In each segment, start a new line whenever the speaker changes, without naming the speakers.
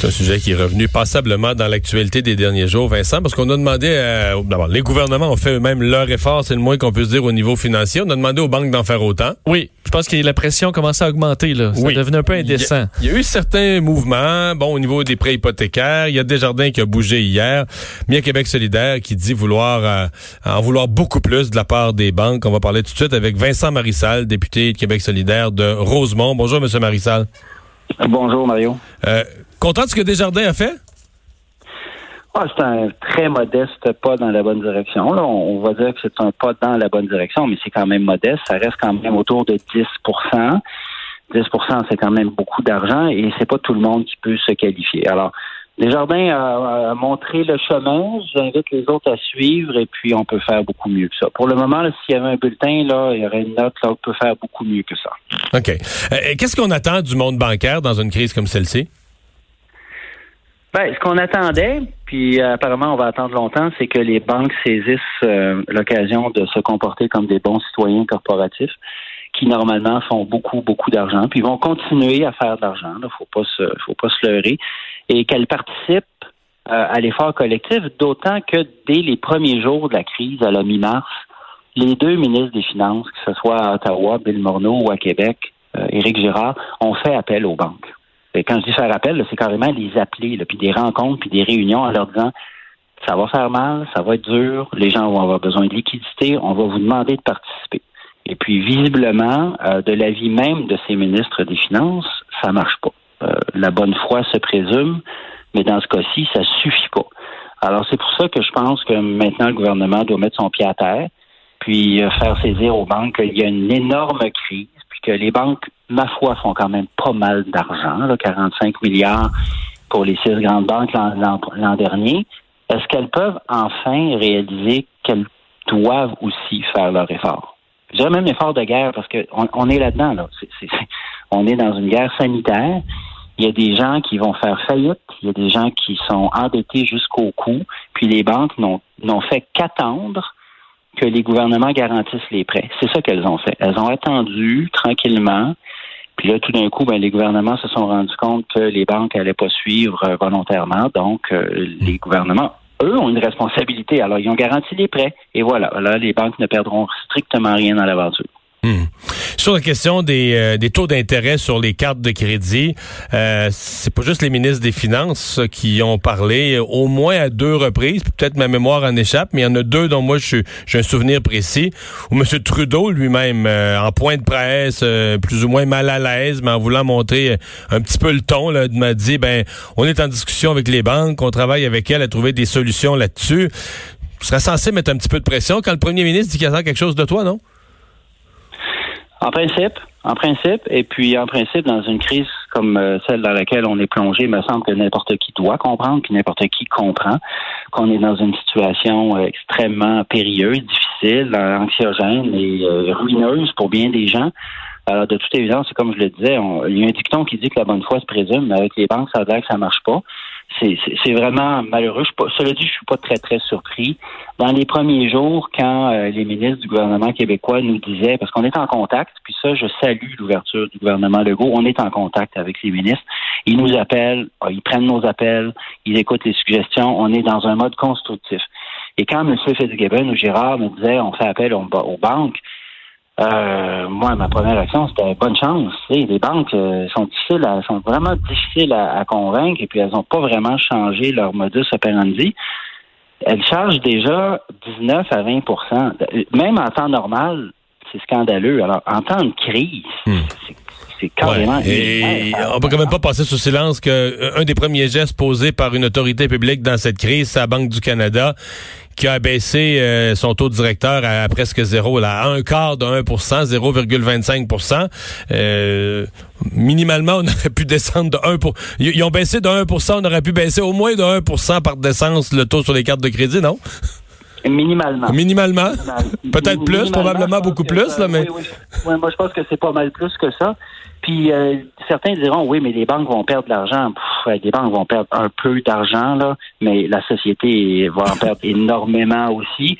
C'est un sujet qui est revenu passablement dans l'actualité des derniers jours, Vincent, parce qu'on a demandé, à, d'abord, les gouvernements ont fait eux-mêmes leur effort, c'est le moins qu'on puisse dire au niveau financier. On a demandé aux banques d'en faire autant.
Oui, je pense que la pression commençait à augmenter. Là. Ça
Oui.
devenait un peu indécent.
Il y, a, il y a eu certains mouvements, bon, au niveau des prêts hypothécaires. Il y a Desjardins qui a bougé hier. Mais il y a Québec solidaire qui dit vouloir euh, en vouloir beaucoup plus de la part des banques. On va parler tout de suite avec Vincent Marissal, député de Québec solidaire de Rosemont. Bonjour, Monsieur Marissal.
Bonjour Mario.
Euh, content de ce que Desjardins a fait?
Ah, c'est un très modeste pas dans la bonne direction. Là, on, va dire que c'est un pas dans la bonne direction, mais c'est quand même modeste. Ça reste quand même autour de 10% 10% c'est quand même beaucoup d'argent et c'est pas tout le monde qui peut se qualifier. Alors, Desjardins a, a montré le chemin. J'invite les autres à suivre et puis on peut faire beaucoup mieux que ça. Pour le moment, s'il y avait un bulletin, là, il y aurait une note, là, on peut faire beaucoup mieux que ça.
OK. Euh, Qu'est-ce qu'on attend du monde bancaire dans une crise comme celle-ci?
Ben, ce qu'on attendait, puis euh, apparemment on va attendre longtemps, c'est que les banques saisissent euh, l'occasion de se comporter comme des bons citoyens corporatifs qui normalement font beaucoup, beaucoup d'argent, puis vont continuer à faire de l'argent. Il faut pas se, faut pas se leurrer, et qu'elles participent euh, à l'effort collectif, d'autant que dès les premiers jours de la crise, à la mi-mars, les deux ministres des Finances, que ce soit à Ottawa, Bill Morneau ou à Québec, euh, Éric Girard, ont fait appel aux banques. Quand je dis faire appel, c'est carrément les appeler, là, puis des rencontres, puis des réunions en leur disant ça va faire mal, ça va être dur, les gens vont avoir besoin de liquidité, on va vous demander de participer. Et puis, visiblement, euh, de l'avis même de ces ministres des Finances, ça marche pas. Euh, la bonne foi se présume, mais dans ce cas-ci, ça suffit pas. Alors, c'est pour ça que je pense que maintenant, le gouvernement doit mettre son pied à terre, puis euh, faire saisir aux banques qu'il y a une énorme crise, puis que les banques, ma foi, font quand même pas mal d'argent, là, 45 milliards pour les six grandes banques l'an- dernier. Est-ce qu'elles peuvent enfin réaliser qu'elles doivent aussi faire leur effort? Je dirais même effort de guerre parce qu'on on est là-dedans. Là. On est dans une guerre sanitaire. Il y a des gens qui vont faire faillite. Il y a des gens qui sont endettés jusqu'au cou. Puis les banques n'ont fait qu'attendre que les gouvernements garantissent les prêts. C'est ça qu'elles ont fait. Elles ont attendu tranquillement. Puis là, tout d'un coup, ben, les gouvernements se sont rendus compte que les banques n'allaient pas suivre euh, volontairement. Donc, euh, les gouvernements, eux, ont une responsabilité. Alors, ils ont garanti les prêts. Et voilà. Là, les banques ne perdront strictement rien dans l'aventure.
Hmm. Sur la question des, euh, des taux d'intérêt sur les cartes de crédit, euh, c'est pas juste les ministres des Finances qui ont parlé, au moins à deux reprises, peut-être ma mémoire en échappe, mais il y en a deux dont moi j'ai un souvenir précis, où M. Trudeau lui-même, euh, en point de presse, euh, plus ou moins mal à l'aise, mais en voulant montrer euh, un petit peu le ton, m'a dit, ben, on est en discussion avec les banques, on travaille avec elles à trouver des solutions là-dessus. Tu serais censé mettre un petit peu de pression quand le premier ministre dit qu'il attend quelque chose de toi, non?
En principe, en principe, et puis en principe, dans une crise comme euh, celle dans laquelle on est plongé, il me semble que n'importe qui doit comprendre, puis n'importe qui comprend qu'on est dans une situation euh, extrêmement périlleuse, difficile, euh, anxiogène et ruineuse pour bien des gens. Alors, de toute évidence, comme je le disais, on- il y a un dicton qui dit que la bonne foi se présume, mais avec les banques, ça a l'air que ça marche pas. C'est- vraiment malheureux. Je cela dit, je suis pas très, très surpris. Dans les premiers jours, quand euh, les ministres du gouvernement québécois nous disaient, parce qu'on est en contact, puis ça, je salue l'ouverture du gouvernement Legault, on est en contact avec les ministres. Ils nous appellent, euh, ils prennent nos appels, ils écoutent les suggestions, on est dans un mode constructif. Et quand M. Fitzgibbon ou me disaient, on fait appel aux banques, euh, moi, ma première action, c'était bonne chance. Les banques euh, sont difficiles, à- sont vraiment difficiles à, à convaincre et puis elles n'ont pas vraiment changé leur modus operandi. Elles chargent déjà 19 à 20% Même en temps normal, c'est scandaleux. Alors, en temps de crise, c'est- c'est carrément...
Ouais. Et on peut quand même pas passer sous silence que euh, un des premiers gestes posés par une autorité publique dans cette crise, c'est la Banque du Canada qui a baissé euh, son taux directeur à, presque zéro, à un quart de 1% 0,25% euh, Minimalement, on aurait pu descendre de 1 pour... Ils ont baissé de 1% on aurait pu baisser au moins de 1% par décence le taux sur les cartes de crédit, non?
Minimalement.
Minimalement?
Minimal-
Peut-être plus, probablement beaucoup plus, là, mais...
oui, oui. Ouais, moi, je pense que c'est pas mal plus que ça. Puis euh, certains diront oui, mais les banques vont perdre de l'argent. Les banques vont perdre un peu d'argent là, mais la société va en perdre énormément aussi.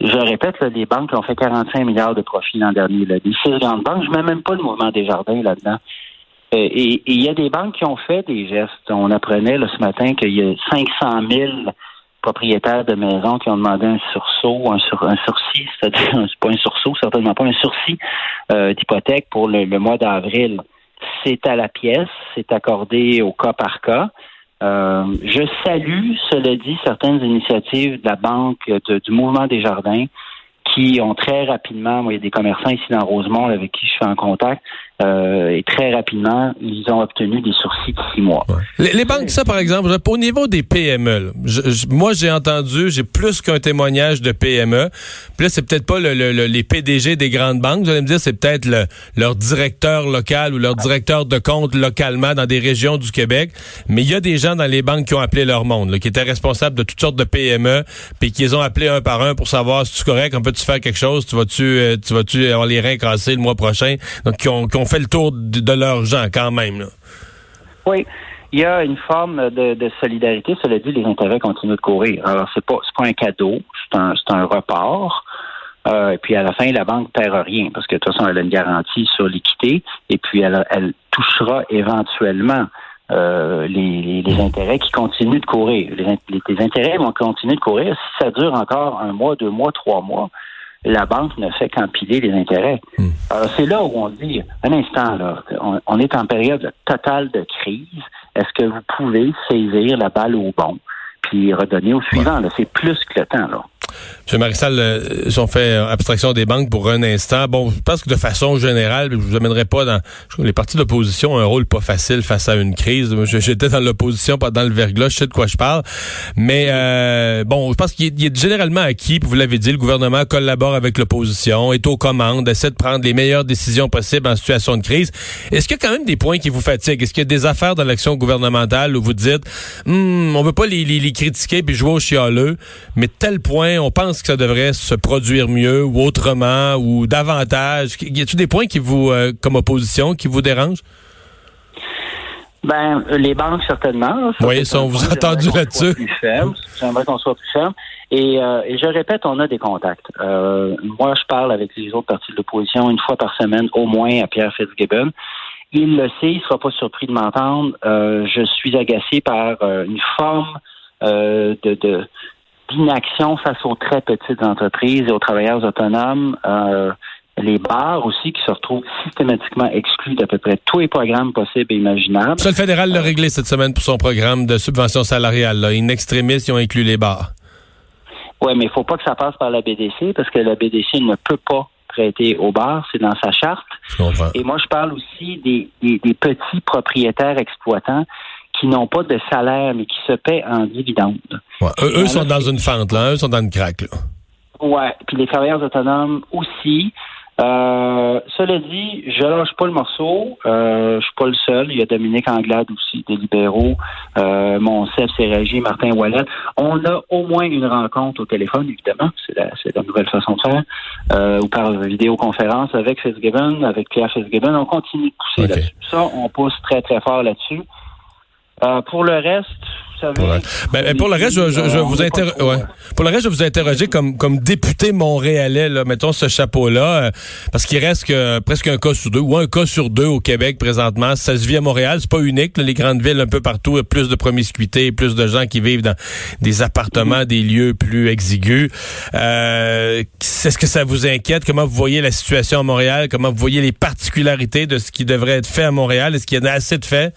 je répète, là, les banques ont fait 45 milliards de profits l'an dernier. Là. Les six grandes banques, je mets même pas le mouvement des jardins là-dedans. Euh, et il y a des banques qui ont fait des gestes. On apprenait là, ce matin qu'il y a 500 000 propriétaires de maisons qui ont demandé un sursaut, un, sur, un sursis, c'est-à-dire c'est pas un sursaut, certainement pas un sursis euh, d'hypothèque pour le, mois d'avril. C'est à la pièce, c'est accordé au cas par cas. Euh, je salue, cela dit, certaines initiatives de la Banque du Mouvement des Jardins qui ont très rapidement, moi, il y a des commerçants ici dans Rosemont avec qui je suis en contact, euh, et très rapidement, ils ont obtenu des sursis de six mois.
Les, banques, ça par exemple, au niveau des PME, moi j'ai entendu, j'ai plus qu'un témoignage de PME. Puis là, c'est peut-être pas le, les PDG des grandes banques. Vous allez me dire, c'est peut-être leur directeur local ou leur directeur de compte localement dans des régions du Québec. Mais il y a des gens dans les banques qui ont appelé leur monde, qui étaient responsables de toutes sortes de PME, puis qui les ont appelés un par un pour savoir si tu correct, on peut-tu faire quelque chose, tu vas-tu, euh, tu vas-tu avoir les reins cassés le mois prochain. Donc qui ont fait le tour de, gens quand même.
Oui. Il y a une forme de, solidarité. Cela dit, les intérêts continuent de courir. Alors, c'est pas, pas un cadeau, c'est un, report. Euh, et puis à la fin, la banque ne perd rien parce que de toute façon, elle a une garantie sur l'équité et puis elle, elle touchera éventuellement euh, les, intérêts qui continuent de courir. Les, les, intérêts vont continuer de courir. Si ça dure encore un mois, deux mois, trois mois, la banque ne fait qu'empiler les intérêts. Hmm. Alors, c'est là où on dit, un instant, là, on, est en période totale de crise. Est-ce que vous pouvez saisir la balle au bon puis redonner au suivant? C'est plus que le temps. Là.
M. Marissal, euh, si on fait abstraction des banques pour un instant, bon, je pense que de façon générale, je vous amènerai pas dans... les partis d'opposition ont un rôle pas facile face à une crise. J'étais dans l'opposition, pas dans le verglas, je sais de quoi je parle. Mais euh, bon, je pense qu'il est, généralement acquis, vous l'avez dit, le gouvernement collabore avec l'opposition, est aux commandes, essaie de prendre les meilleures décisions possibles en situation de crise. Est-ce qu'il y a quand même des points qui vous fatiguent? Est-ce qu'il y a des affaires dans l'action gouvernementale où vous dites, hm, on veut pas les, les, les critiquer puis jouer au chialeux, mais tel point, on pense que ça devrait se produire mieux ou autrement ou davantage? Y a-t-il des points qui vous, euh, comme opposition, qui vous dérangent?
Ben, les banques, certainement.
oui, ça, on vous a entendu là-dessus.
J'aimerais qu'on soit plus ferme. Et, euh, et, je répète, on a des contacts. Euh, moi, je parle avec les autres partis de l'opposition une fois par semaine, au moins, à Pierre Fitzgibbon. Il le sait, il ne sera pas surpris de m'entendre. je suis agacé par une forme de, de, d'inaction face aux très petites entreprises et aux travailleurs autonomes. Euh, les bars aussi qui se retrouvent systématiquement exclus d'à peu près tous les programmes possibles et imaginables.
Ça, le fédéral l'a réglé cette semaine pour son programme de subvention salariale. Là. In extremis, ils ont inclus les bars.
Oui, mais il ne faut pas que ça passe par la BDC parce que la BDC ne peut pas prêter aux bars, c'est dans sa charte. Et moi, je parle aussi des, des petits propriétaires exploitants qui n'ont pas de salaire, mais qui se paient en dividendes.
eux, sont dans une fente, là. Eux sont dans une craque, là.
Ouais. Puis les travailleurs autonomes aussi. Euh, cela dit, je lâche pas le morceau. Euh, je suis pas le seul. Il y a Dominique Anglade aussi, des libéraux. Euh, mon chef, c'est Régis, Martin Wallet. On a au moins une rencontre au téléphone, évidemment. C'est la, c'est la nouvelle façon de faire. Euh, ou par vidéoconférence avec Fitzgibbon, avec Pierre Fitzgibbon. On continue de pousser là-dessus. Ça, on pousse très, très fort là-dessus. Euh, pour le reste, vous savez.
Ben, pour le reste, je, je, je vous interroger. Ouais. Pour le reste, je vous interroger comme comme député montréalais, là, mettons ce chapeau-là, euh, parce qu'il reste que presque un cas sur deux ou un cas sur deux au Québec présentement. Ça se vit à Montréal, c'est pas unique. les grandes villes, un peu partout, plus de promiscuité, plus de gens qui vivent dans des appartements, des lieux plus exigus. Euh, Est-ce que ça vous inquiète? Comment vous voyez la situation à Montréal? Comment vous voyez les particularités de ce qui devrait être fait à Montréal? Est-ce qu'il y en a assez de fait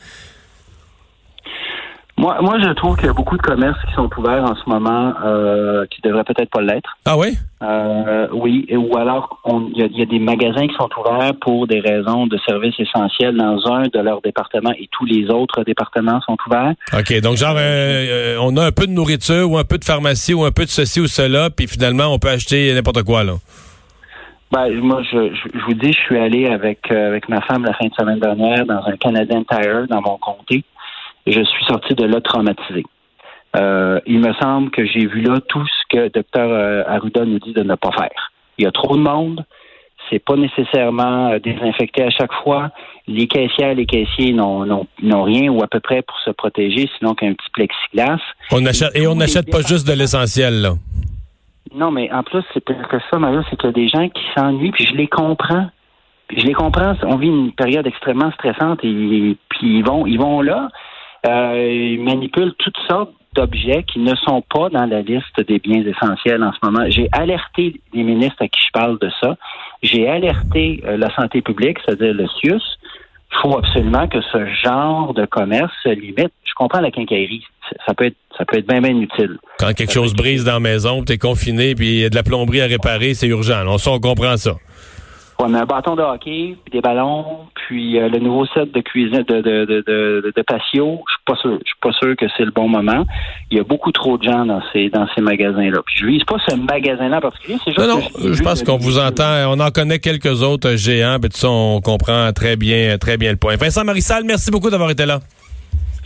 moi, moi, je trouve qu'il y a beaucoup de commerces qui sont ouverts en ce moment euh, qui devraient peut-être pas l'être.
Ah oui?
Euh, oui, ou alors il y, a des magasins qui sont ouverts pour des raisons de services essentiels dans un de leurs départements et tous les autres départements sont ouverts.
OK, donc genre euh, on a un peu de nourriture ou un peu de pharmacie ou un peu de ceci ou cela, puis finalement on peut acheter n'importe quoi là.
Ben, moi, je, je, vous dis, je suis allé avec, avec ma femme la fin de semaine dernière dans un Canadian Tire dans mon comté je suis sorti de là traumatisé. Euh, il me semble que j'ai vu là tout ce que Dr euh, Arruda nous dit de ne pas faire. Il y a trop de monde, c'est pas nécessairement euh, désinfecté à chaque fois. Les caissières, les caissiers n'ont rien ou à peu près pour se protéger, sinon qu'un petit plexiglas.
On achète, et on n'achète pas juste de l'essentiel, là.
Non, mais en plus, c'est que ça, Mario, c'est qu'il y a des gens qui s'ennuient, puis je les comprends. Puis je les comprends. On vit une période extrêmement stressante et puis ils vont, ils vont là. Euh, ils manipulent toutes sortes d'objets qui ne sont pas dans la liste des biens essentiels en ce moment. J'ai alerté les ministres à qui je parle de ça. J'ai alerté euh, la santé publique, c'est-à-dire le CIUS. Il faut absolument que ce genre de commerce se limite. Je comprends la quincaillerie. Ça peut être, ça peut être bien, bien utile.
Quand quelque chose brise dans la maison, tu es confiné, puis il y a de la plomberie à réparer, c'est urgent. On, on comprend ça.
On a un bâton de hockey, puis des ballons, puis euh, le nouveau set de cuisine de, de, de, de, de patio. Je suis pas sûr. Je suis pas sûr que c'est le bon moment. Il y a beaucoup trop de gens dans ces dans ces magasins-là. Puis je vise pas ce magasin-là en particulier. C'est juste
non, non. Je pense qu'on vous entend. On en connaît quelques autres géants. Puis tout ça, on comprend très bien, très bien le point. Vincent Marissal, merci beaucoup d'avoir été là.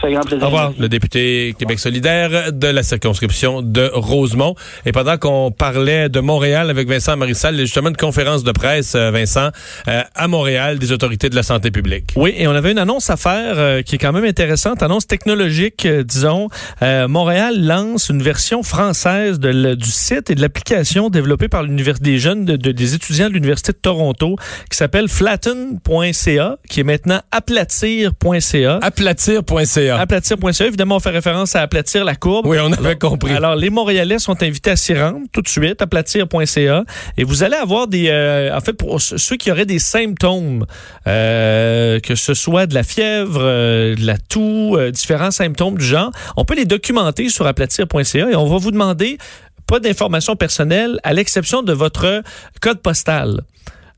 Ça fait grand plaisir.
Au revoir, le député Québec solidaire de la circonscription de Rosemont. Et pendant qu'on parlait de Montréal avec Vincent Marissal, il y a justement une conférence de presse, euh, Vincent, euh, à Montréal des autorités de la santé publique.
Oui, et on avait une annonce à faire euh, qui est quand même intéressante, annonce technologique, euh, disons. Euh, Montréal lance une version française de le- du site et de l'application développée par l'université des jeunes, de, de- des étudiants de l'université de Toronto, qui s'appelle flatten.ca, qui est maintenant aplatir.ca.
Aplatir.ca.
Aplatir.ca, évidemment, on fait référence à aplatir la courbe.
Oui, on avait compris.
Alors, les Montréalais sont invités à s'y rendre tout de suite, aplatir.ca. Et vous allez avoir des... euh, en fait, pour ceux qui auraient des symptômes, euh, que ce soit de la fièvre, euh, de la toux, différents symptômes du genre, on peut les documenter sur aplatir.ca et on va vous demander pas d'informations personnelles à l'exception de votre code postal.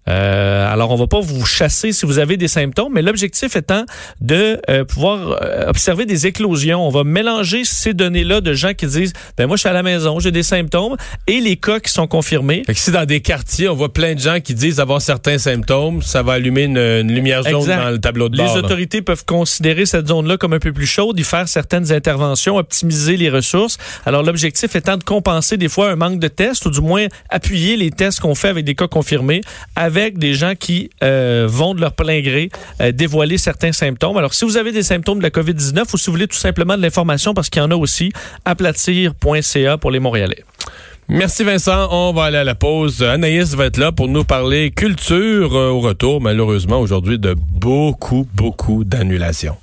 Euh, alors, on va pas vous chasser si vous avez des symptômes, mais l'objectif étant de euh, pouvoir euh, observer des éclosions. On va mélanger ces données-là de gens qui disent, ben moi, je suis à la maison, j'ai des symptômes, et les cas qui sont confirmés.
Fait que si dans des quartiers, on voit plein de gens qui disent avoir certains symptômes, ça va allumer une, une lumière jaune
Exact.
dans le tableau de
Les
bord. là.
autorités peuvent considérer cette zone-là comme un peu plus chaude, y faire certaines interventions, optimiser les ressources. Alors, l'objectif étant de compenser des fois un manque de tests, ou du moins appuyer les tests qu'on fait avec des cas confirmés, avec des gens qui euh, vont de leur plein gré euh, dévoiler certains symptômes. Alors, si vous avez des symptômes de la COVID-19 ou si vous voulez tout simplement de l'information, parce qu'il y en a aussi, aplatir.ca pour les Montréalais.
Merci Vincent. On va aller à la pause. Anaïs va être là pour nous parler culture euh, au retour, malheureusement, aujourd'hui, de beaucoup, beaucoup d'annulations.